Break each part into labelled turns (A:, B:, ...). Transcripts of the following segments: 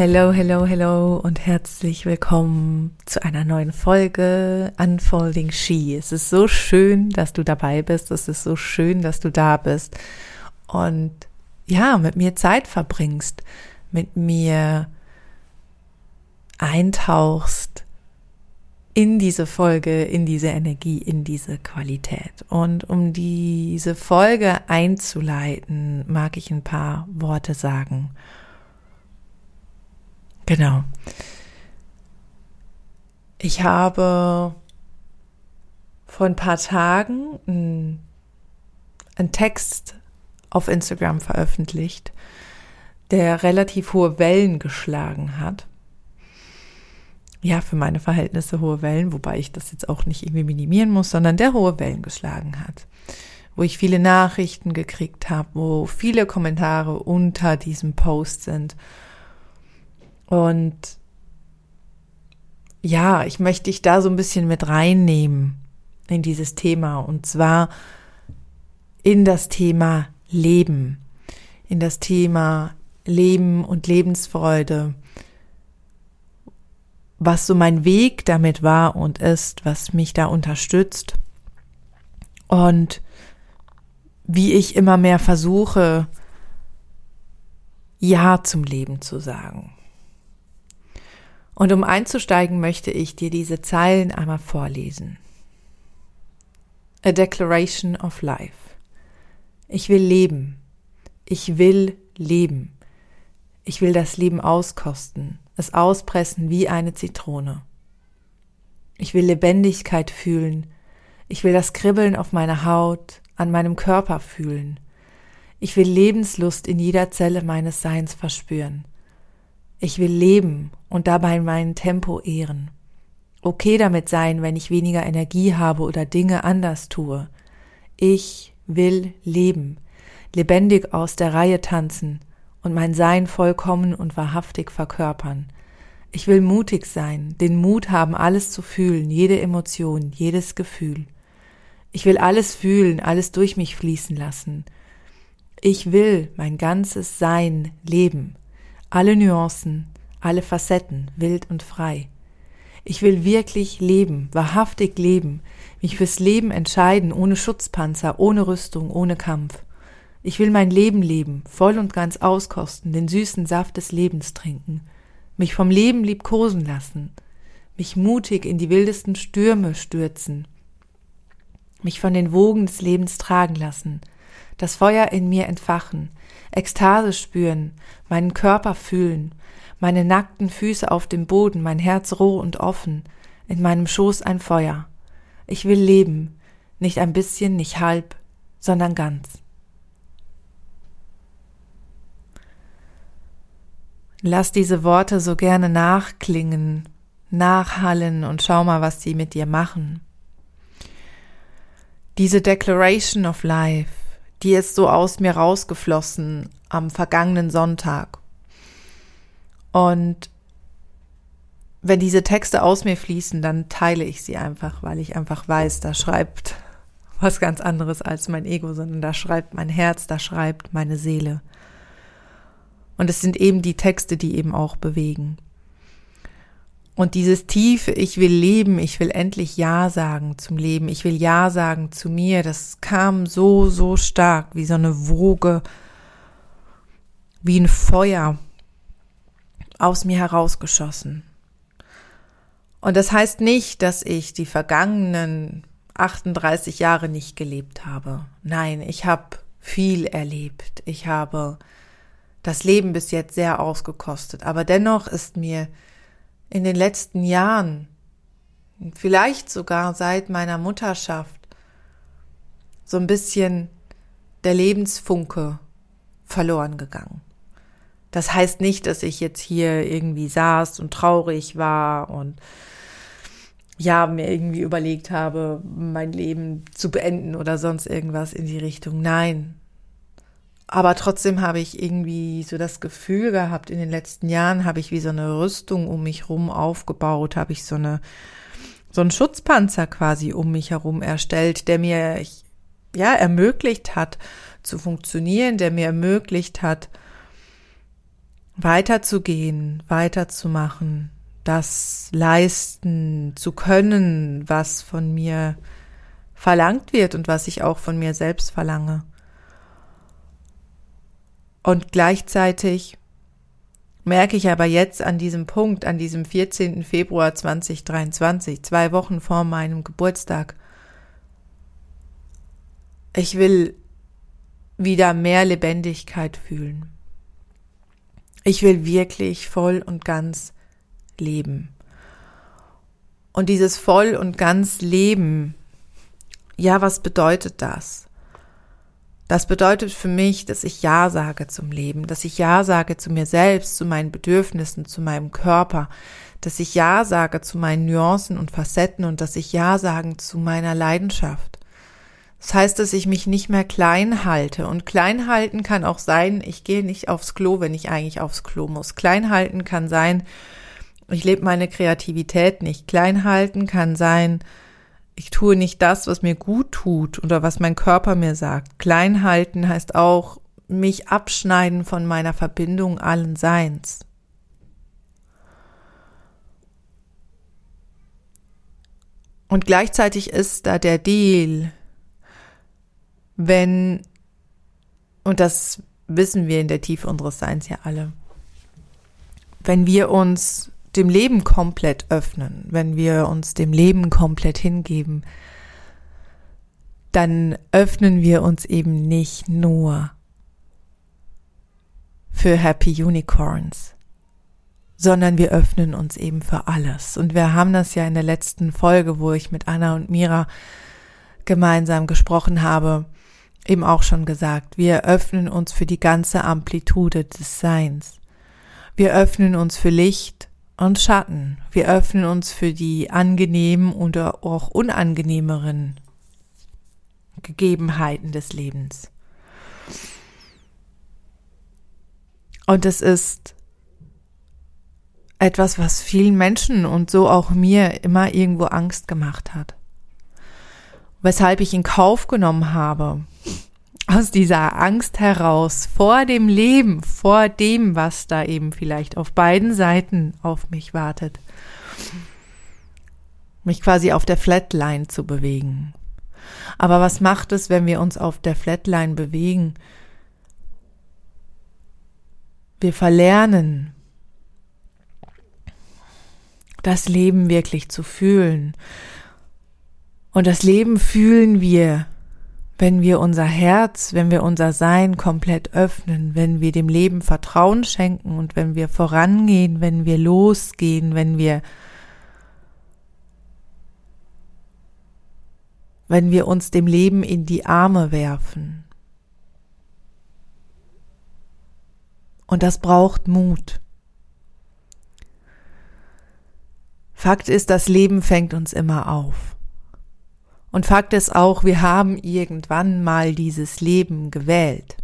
A: Hello, hello, hello und herzlich willkommen zu einer neuen Folge Unfolding She. Es ist so schön, dass du dabei bist. Es ist so schön, dass du da bist und ja, mit mir Zeit verbringst, mit mir eintauchst in diese Folge, in diese Energie, in diese Qualität. Und um diese Folge einzuleiten, mag ich ein paar Worte sagen. Genau. Ich habe vor ein paar Tagen einen Text auf Instagram veröffentlicht, der relativ hohe Wellen geschlagen hat. Ja, für meine Verhältnisse hohe Wellen, wobei ich das jetzt auch nicht irgendwie minimieren muss, sondern der hohe Wellen geschlagen hat. Wo ich viele Nachrichten gekriegt habe, wo viele Kommentare unter diesem Post sind und ja, ich möchte dich da so ein bisschen mit reinnehmen in dieses Thema. Und zwar in das Thema Leben, in das Thema Leben und Lebensfreude, was so mein Weg damit war und ist, was mich da unterstützt. Und wie ich immer mehr versuche, Ja zum Leben zu sagen. Und um einzusteigen, möchte ich dir diese Zeilen einmal vorlesen. A Declaration of Life. Ich will leben. Ich will leben. Ich will das Leben auskosten, es auspressen wie eine Zitrone. Ich will Lebendigkeit fühlen. Ich will das Kribbeln auf meiner Haut, an meinem Körper fühlen. Ich will Lebenslust in jeder Zelle meines Seins verspüren. Ich will leben und dabei mein Tempo ehren. Okay damit sein, wenn ich weniger Energie habe oder Dinge anders tue. Ich will leben, lebendig aus der Reihe tanzen und mein Sein vollkommen und wahrhaftig verkörpern. Ich will mutig sein, den Mut haben, alles zu fühlen, jede Emotion, jedes Gefühl. Ich will alles fühlen, alles durch mich fließen lassen. Ich will mein ganzes Sein leben, alle Nuancen, alle Facetten, wild und frei. Ich will wirklich leben, wahrhaftig leben, mich fürs Leben entscheiden, ohne Schutzpanzer, ohne Rüstung, ohne Kampf. Ich will mein Leben leben, voll und ganz auskosten, den süßen Saft des Lebens trinken, mich vom Leben liebkosen lassen, mich mutig in die wildesten Stürme stürzen, mich von den Wogen des Lebens tragen lassen, das Feuer in mir entfachen, Ekstase spüren, meinen Körper fühlen, meine nackten Füße auf dem Boden, mein Herz roh und offen, in meinem Schoß ein Feuer. Ich will leben, nicht ein bisschen, nicht halb, sondern ganz. Lass diese Worte so gerne nachklingen, nachhallen und schau mal, was sie mit dir machen. Diese Declaration of Life, die ist so aus mir rausgeflossen am vergangenen Sonntag. Und wenn diese Texte aus mir fließen, dann teile ich sie einfach, weil ich einfach weiß, da schreibt was ganz anderes als mein Ego, sondern da schreibt mein Herz, da schreibt meine Seele. Und es sind eben die Texte, die eben auch bewegen. Und dieses tiefe, ich will leben, ich will endlich Ja sagen zum Leben, ich will Ja sagen zu mir, das kam so, so stark, wie so eine Woge, wie ein Feuer aus mir herausgeschossen. Und das heißt nicht, dass ich die vergangenen 38 Jahre nicht gelebt habe. Nein, ich habe viel erlebt. Ich habe das Leben bis jetzt sehr ausgekostet. Aber dennoch ist mir in den letzten Jahren, vielleicht sogar seit meiner Mutterschaft, so ein bisschen der Lebensfunke verloren gegangen. Das heißt nicht, dass ich jetzt hier irgendwie saß und traurig war und ja, mir irgendwie überlegt habe, mein Leben zu beenden oder sonst irgendwas in die Richtung. Nein. Aber trotzdem habe ich irgendwie so das Gefühl gehabt, in den letzten Jahren habe ich wie so eine Rüstung um mich rum aufgebaut, habe ich so eine, so einen Schutzpanzer quasi um mich herum erstellt, der mir, ja, ermöglicht hat zu funktionieren, der mir ermöglicht hat, weiterzugehen, weiterzumachen, das leisten zu können, was von mir verlangt wird und was ich auch von mir selbst verlange. Und gleichzeitig merke ich aber jetzt an diesem Punkt, an diesem 14. Februar 2023, zwei Wochen vor meinem Geburtstag, ich will wieder mehr Lebendigkeit fühlen. Ich will wirklich voll und ganz leben. Und dieses voll und ganz Leben, ja, was bedeutet das? Das bedeutet für mich, dass ich Ja sage zum Leben, dass ich Ja sage zu mir selbst, zu meinen Bedürfnissen, zu meinem Körper, dass ich Ja sage zu meinen Nuancen und Facetten und dass ich Ja sagen zu meiner Leidenschaft. Das heißt, dass ich mich nicht mehr klein halte. Und klein halten kann auch sein, ich gehe nicht aufs Klo, wenn ich eigentlich aufs Klo muss. Klein halten kann sein, ich lebe meine Kreativität nicht. Klein halten kann sein, ich tue nicht das, was mir gut tut oder was mein Körper mir sagt. Klein halten heißt auch mich abschneiden von meiner Verbindung allen Seins. Und gleichzeitig ist da der Deal, wenn, und das wissen wir in der Tiefe unseres Seins ja alle, wenn wir uns dem Leben komplett öffnen, wenn wir uns dem Leben komplett hingeben, dann öffnen wir uns eben nicht nur für Happy Unicorns, sondern wir öffnen uns eben für alles. Und wir haben das ja in der letzten Folge, wo ich mit Anna und Mira gemeinsam gesprochen habe, eben auch schon gesagt. Wir öffnen uns für die ganze Amplitude des Seins. Wir öffnen uns für Licht, und Schatten. Wir öffnen uns für die angenehmen oder auch unangenehmeren Gegebenheiten des Lebens. Und es ist etwas, was vielen Menschen und so auch mir immer irgendwo Angst gemacht hat. Weshalb ich in Kauf genommen habe, aus dieser Angst heraus vor dem Leben, vor dem, was da eben vielleicht auf beiden Seiten auf mich wartet, mich quasi auf der Flatline zu bewegen. Aber was macht es, wenn wir uns auf der Flatline bewegen? Wir verlernen, das Leben wirklich zu fühlen. Und das Leben fühlen wir wenn wir unser Herz, wenn wir unser Sein komplett öffnen, wenn wir dem Leben Vertrauen schenken und wenn wir vorangehen, wenn wir losgehen, wenn wir wenn wir uns dem Leben in die Arme werfen. Und das braucht Mut. Fakt ist, das Leben fängt uns immer auf. Und Fakt ist auch, wir haben irgendwann mal dieses Leben gewählt.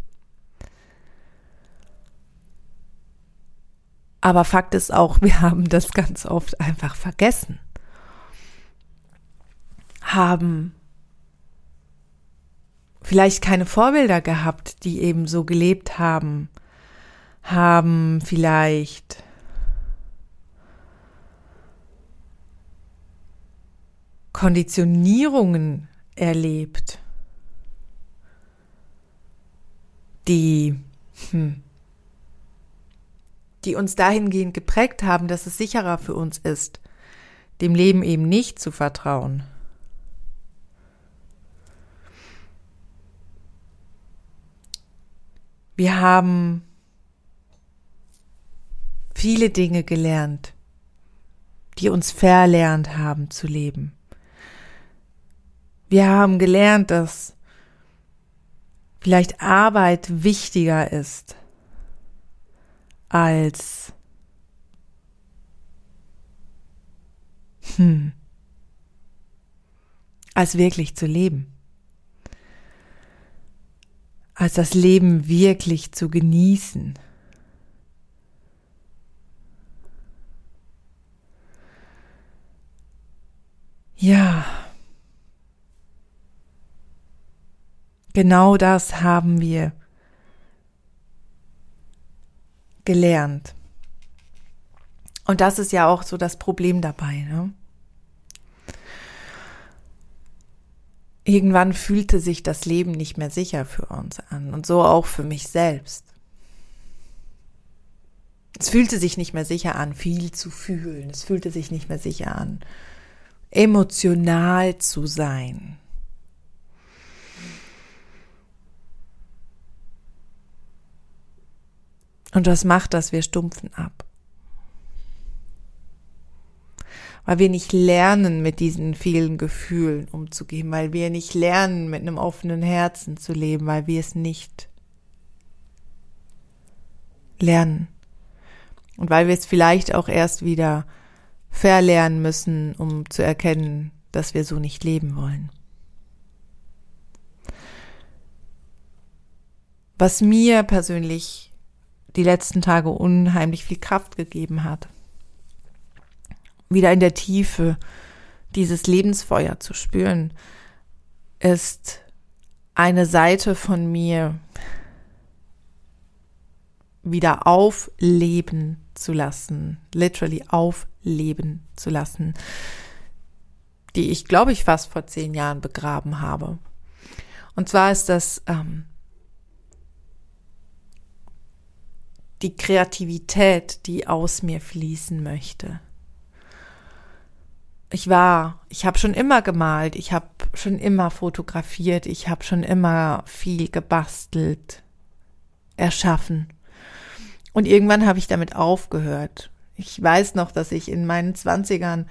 A: Aber Fakt ist auch, wir haben das ganz oft einfach vergessen. Haben vielleicht keine Vorbilder gehabt, die eben so gelebt haben, haben vielleicht Konditionierungen erlebt, die, hm, die uns dahingehend geprägt haben, dass es sicherer für uns ist, dem Leben eben nicht zu vertrauen. Wir haben viele Dinge gelernt, die uns verlernt haben zu leben. Wir haben gelernt, dass vielleicht Arbeit wichtiger ist als hm, als wirklich zu leben. Als das Leben wirklich zu genießen. Ja. Genau das haben wir gelernt. Und das ist ja auch so das Problem dabei. Ne? Irgendwann fühlte sich das Leben nicht mehr sicher für uns an und so auch für mich selbst. Es fühlte sich nicht mehr sicher an, viel zu fühlen. Es fühlte sich nicht mehr sicher an, emotional zu sein. Und was macht das? Wir stumpfen ab. Weil wir nicht lernen, mit diesen vielen Gefühlen umzugehen, weil wir nicht lernen, mit einem offenen Herzen zu leben, weil wir es nicht lernen. Und weil wir es vielleicht auch erst wieder verlernen müssen, um zu erkennen, dass wir so nicht leben wollen. Was mir persönlich die letzten Tage unheimlich viel Kraft gegeben hat. Wieder in der Tiefe dieses Lebensfeuer zu spüren, ist eine Seite von mir wieder aufleben zu lassen, literally aufleben zu lassen, die ich, glaube ich, fast vor zehn Jahren begraben habe. Und zwar ist das ähm, die Kreativität, die aus mir fließen möchte. Ich war, ich habe schon immer gemalt, ich habe schon immer fotografiert, ich habe schon immer viel gebastelt, erschaffen. Und irgendwann habe ich damit aufgehört. Ich weiß noch, dass ich in meinen Zwanzigern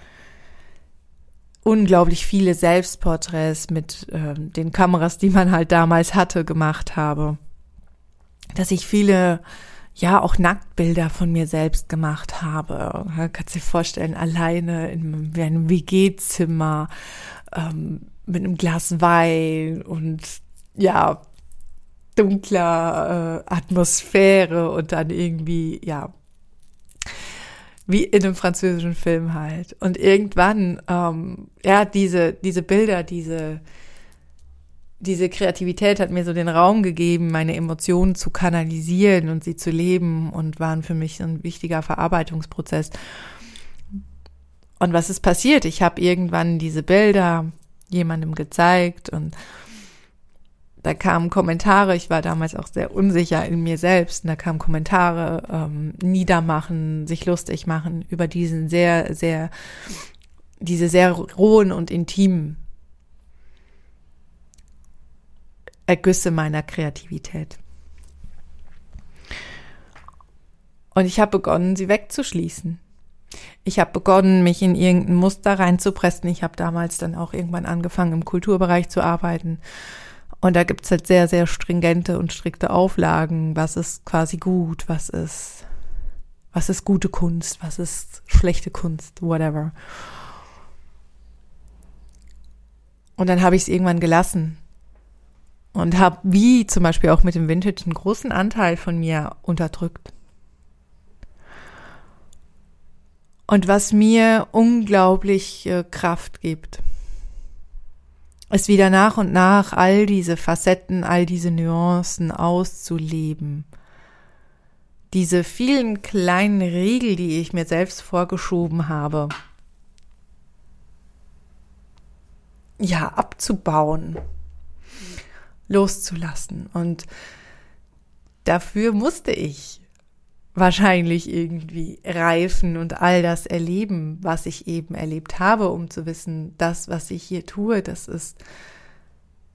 A: unglaublich viele Selbstporträts mit äh, den Kameras, die man halt damals hatte, gemacht habe. Dass ich viele ja auch Nacktbilder von mir selbst gemacht habe. Kannst dir vorstellen, alleine in einem WG-Zimmer ähm, mit einem Glas Wein und ja, dunkler äh, Atmosphäre und dann irgendwie, ja, wie in einem französischen Film halt. Und irgendwann, ähm, ja, diese, diese Bilder, diese, diese Kreativität hat mir so den Raum gegeben, meine Emotionen zu kanalisieren und sie zu leben und waren für mich ein wichtiger Verarbeitungsprozess. Und was ist passiert? Ich habe irgendwann diese Bilder jemandem gezeigt und da kamen Kommentare, ich war damals auch sehr unsicher in mir selbst, und da kamen Kommentare, ähm, niedermachen, sich lustig machen über diesen sehr, sehr, diese sehr rohen und intimen Ergüsse meiner Kreativität. Und ich habe begonnen, sie wegzuschließen. Ich habe begonnen, mich in irgendein Muster reinzupressen. Ich habe damals dann auch irgendwann angefangen, im Kulturbereich zu arbeiten. Und da gibt's halt sehr, sehr stringente und strikte Auflagen. Was ist quasi gut? Was ist, was ist gute Kunst? Was ist schlechte Kunst? Whatever. Und dann habe ich es irgendwann gelassen und habe wie zum Beispiel auch mit dem Vintage einen großen Anteil von mir unterdrückt. Und was mir unglaublich Kraft gibt, ist wieder nach und nach all diese Facetten, all diese Nuancen auszuleben. Diese vielen kleinen Riegel, die ich mir selbst vorgeschoben habe, ja, abzubauen loszulassen. Und dafür musste ich wahrscheinlich irgendwie reifen und all das erleben, was ich eben erlebt habe, um zu wissen, das, was ich hier tue, das ist,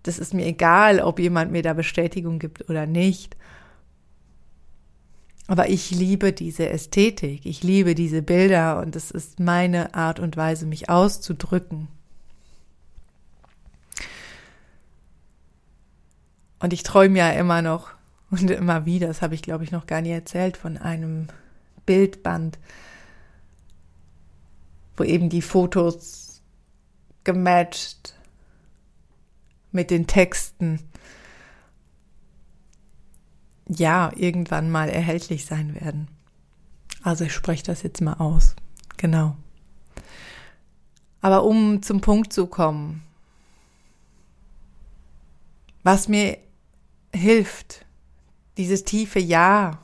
A: das ist mir egal, ob jemand mir da Bestätigung gibt oder nicht. Aber ich liebe diese Ästhetik, ich liebe diese Bilder und es ist meine Art und Weise, mich auszudrücken. Und ich träume ja immer noch und immer wieder, das habe ich glaube ich noch gar nie erzählt, von einem Bildband, wo eben die Fotos gematcht mit den Texten ja irgendwann mal erhältlich sein werden. Also ich spreche das jetzt mal aus. Genau. Aber um zum Punkt zu kommen, was mir hilft, dieses tiefe Ja,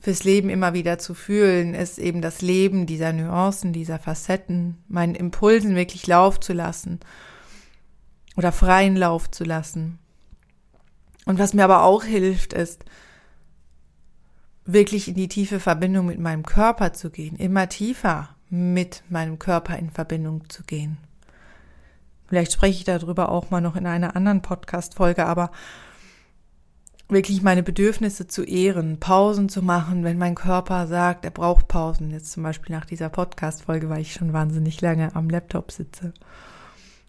A: fürs Leben immer wieder zu fühlen, ist eben das Leben dieser Nuancen, dieser Facetten, meinen Impulsen wirklich Lauf zu lassen oder freien Lauf zu lassen. Und was mir aber auch hilft, ist, wirklich in die tiefe Verbindung mit meinem Körper zu gehen, immer tiefer mit meinem Körper in Verbindung zu gehen. Vielleicht spreche ich darüber auch mal noch in einer anderen Podcast-Folge, aber wirklich meine Bedürfnisse zu ehren, Pausen zu machen, wenn mein Körper sagt, er braucht Pausen. Jetzt zum Beispiel nach dieser Podcast-Folge, weil ich schon wahnsinnig lange am Laptop sitze.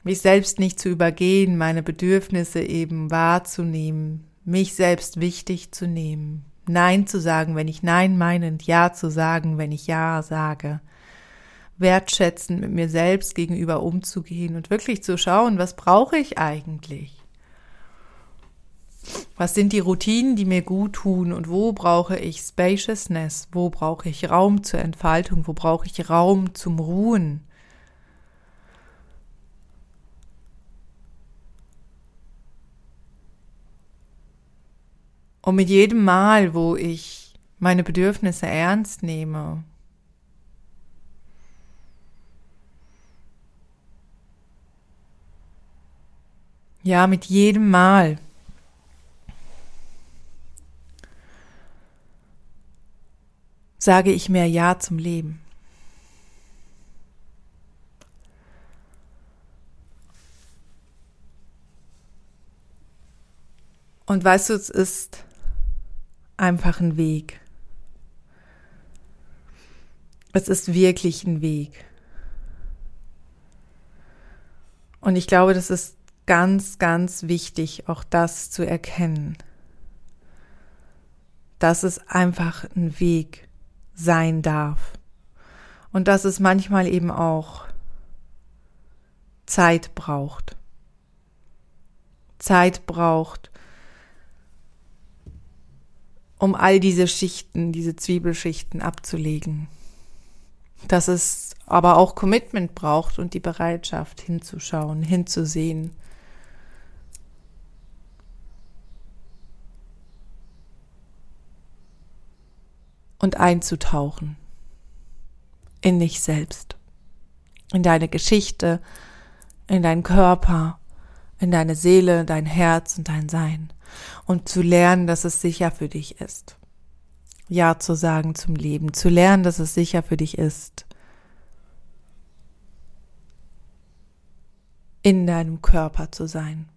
A: Mich selbst nicht zu übergehen, meine Bedürfnisse eben wahrzunehmen, mich selbst wichtig zu nehmen, Nein zu sagen, wenn ich Nein meine und Ja zu sagen, wenn ich Ja sage. Wertschätzend mit mir selbst gegenüber umzugehen und wirklich zu schauen, was brauche ich eigentlich? Was sind die Routinen, die mir gut tun und wo brauche ich Spaciousness? Wo brauche ich Raum zur Entfaltung? Wo brauche ich Raum zum Ruhen? Und mit jedem Mal, wo ich meine Bedürfnisse ernst nehme, ja, mit jedem Mal, sage ich mehr Ja zum Leben. Und weißt du, es ist einfach ein Weg. Es ist wirklich ein Weg. Und ich glaube, das ist ganz, ganz wichtig, auch das zu erkennen, dass es einfach ein Weg sein darf. Und dass es manchmal eben auch Zeit braucht. Zeit braucht, um all diese Schichten, diese Zwiebelschichten abzulegen. Dass es aber auch Commitment braucht und die Bereitschaft hinzuschauen, hinzusehen. Und einzutauchen in dich selbst, in deine Geschichte, in deinen Körper, in deine Seele, dein Herz und dein Sein und zu lernen, dass es sicher für dich ist. Ja zu sagen zum Leben, zu lernen, dass es sicher für dich ist. In deinem Körper zu sein.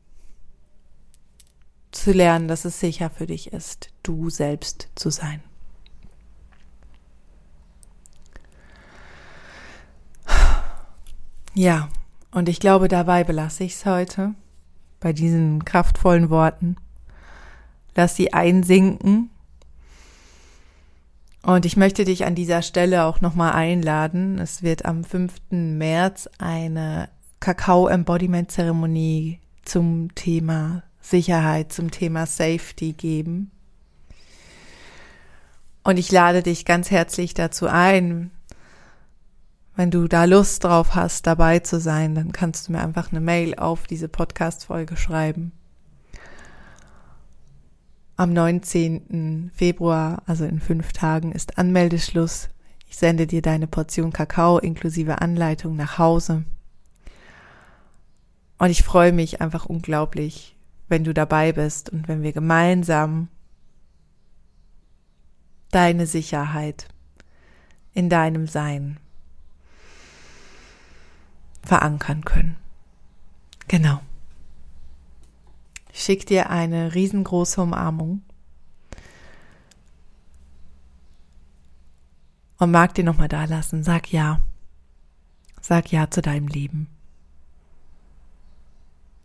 A: Zu lernen, dass es sicher für dich ist, du selbst zu sein. Ja, und ich glaube, dabei belasse ich es heute bei diesen kraftvollen Worten. Lass sie einsinken. Und ich möchte dich an dieser Stelle auch nochmal einladen. Es wird am 5. März eine Kakao-Embodiment-Zeremonie zum Thema Sicherheit, zum Thema Safety geben. Und ich lade dich ganz herzlich dazu ein, wenn du da Lust drauf hast, dabei zu sein, dann kannst du mir einfach eine Mail auf diese Podcast-Folge schreiben. Am 19. Februar, also in fünf Tagen, ist Anmeldeschluss. Ich sende dir deine Portion Kakao inklusive Anleitung nach Hause. Und ich freue mich einfach unglaublich, wenn du dabei bist und wenn wir gemeinsam deine Sicherheit in deinem Sein verankern können. Genau. Ich schick dir eine riesengroße Umarmung. Und mag dir nochmal da lassen. Sag ja. Sag ja zu deinem Leben.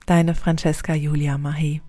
A: Deine Francesca Julia Mahe.